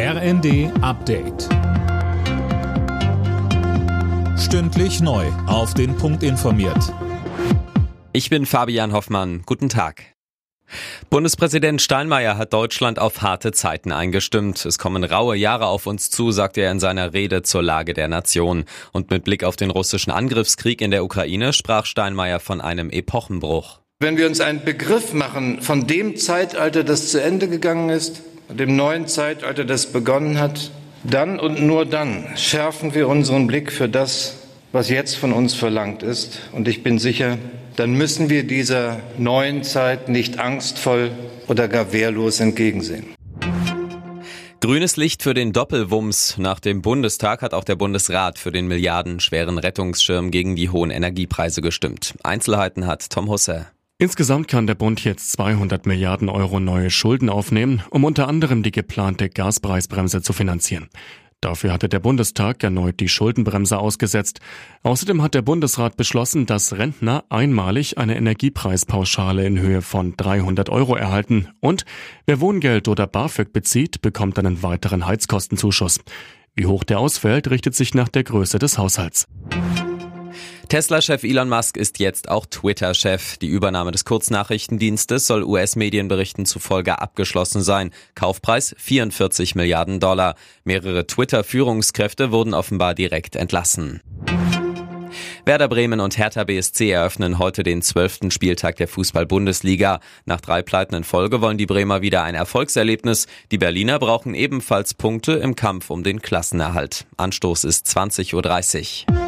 RND Update. Stündlich neu. Auf den Punkt informiert. Ich bin Fabian Hoffmann. Guten Tag. Bundespräsident Steinmeier hat Deutschland auf harte Zeiten eingestimmt. Es kommen raue Jahre auf uns zu, sagte er in seiner Rede zur Lage der Nation. Und mit Blick auf den russischen Angriffskrieg in der Ukraine sprach Steinmeier von einem Epochenbruch. Wenn wir uns einen Begriff machen von dem Zeitalter, das zu Ende gegangen ist, dem neuen Zeitalter, das begonnen hat, dann und nur dann schärfen wir unseren Blick für das, was jetzt von uns verlangt ist. Und ich bin sicher, dann müssen wir dieser neuen Zeit nicht angstvoll oder gar wehrlos entgegensehen. Grünes Licht für den Doppelwumms. Nach dem Bundestag hat auch der Bundesrat für den milliardenschweren Rettungsschirm gegen die hohen Energiepreise gestimmt. Einzelheiten hat Tom Husse. Insgesamt kann der Bund jetzt 200 Milliarden Euro neue Schulden aufnehmen, um unter anderem die geplante Gaspreisbremse zu finanzieren. Dafür hatte der Bundestag erneut die Schuldenbremse ausgesetzt. Außerdem hat der Bundesrat beschlossen, dass Rentner einmalig eine Energiepreispauschale in Höhe von 300 Euro erhalten und wer Wohngeld oder BAföG bezieht, bekommt einen weiteren Heizkostenzuschuss. Wie hoch der ausfällt, richtet sich nach der Größe des Haushalts. Tesla-Chef Elon Musk ist jetzt auch Twitter-Chef. Die Übernahme des Kurznachrichtendienstes soll US-Medienberichten zufolge abgeschlossen sein. Kaufpreis 44 Milliarden Dollar. Mehrere Twitter-Führungskräfte wurden offenbar direkt entlassen. Werder Bremen und Hertha BSC eröffnen heute den zwölften Spieltag der Fußball-Bundesliga. Nach drei Pleiten in Folge wollen die Bremer wieder ein Erfolgserlebnis. Die Berliner brauchen ebenfalls Punkte im Kampf um den Klassenerhalt. Anstoß ist 20.30 Uhr.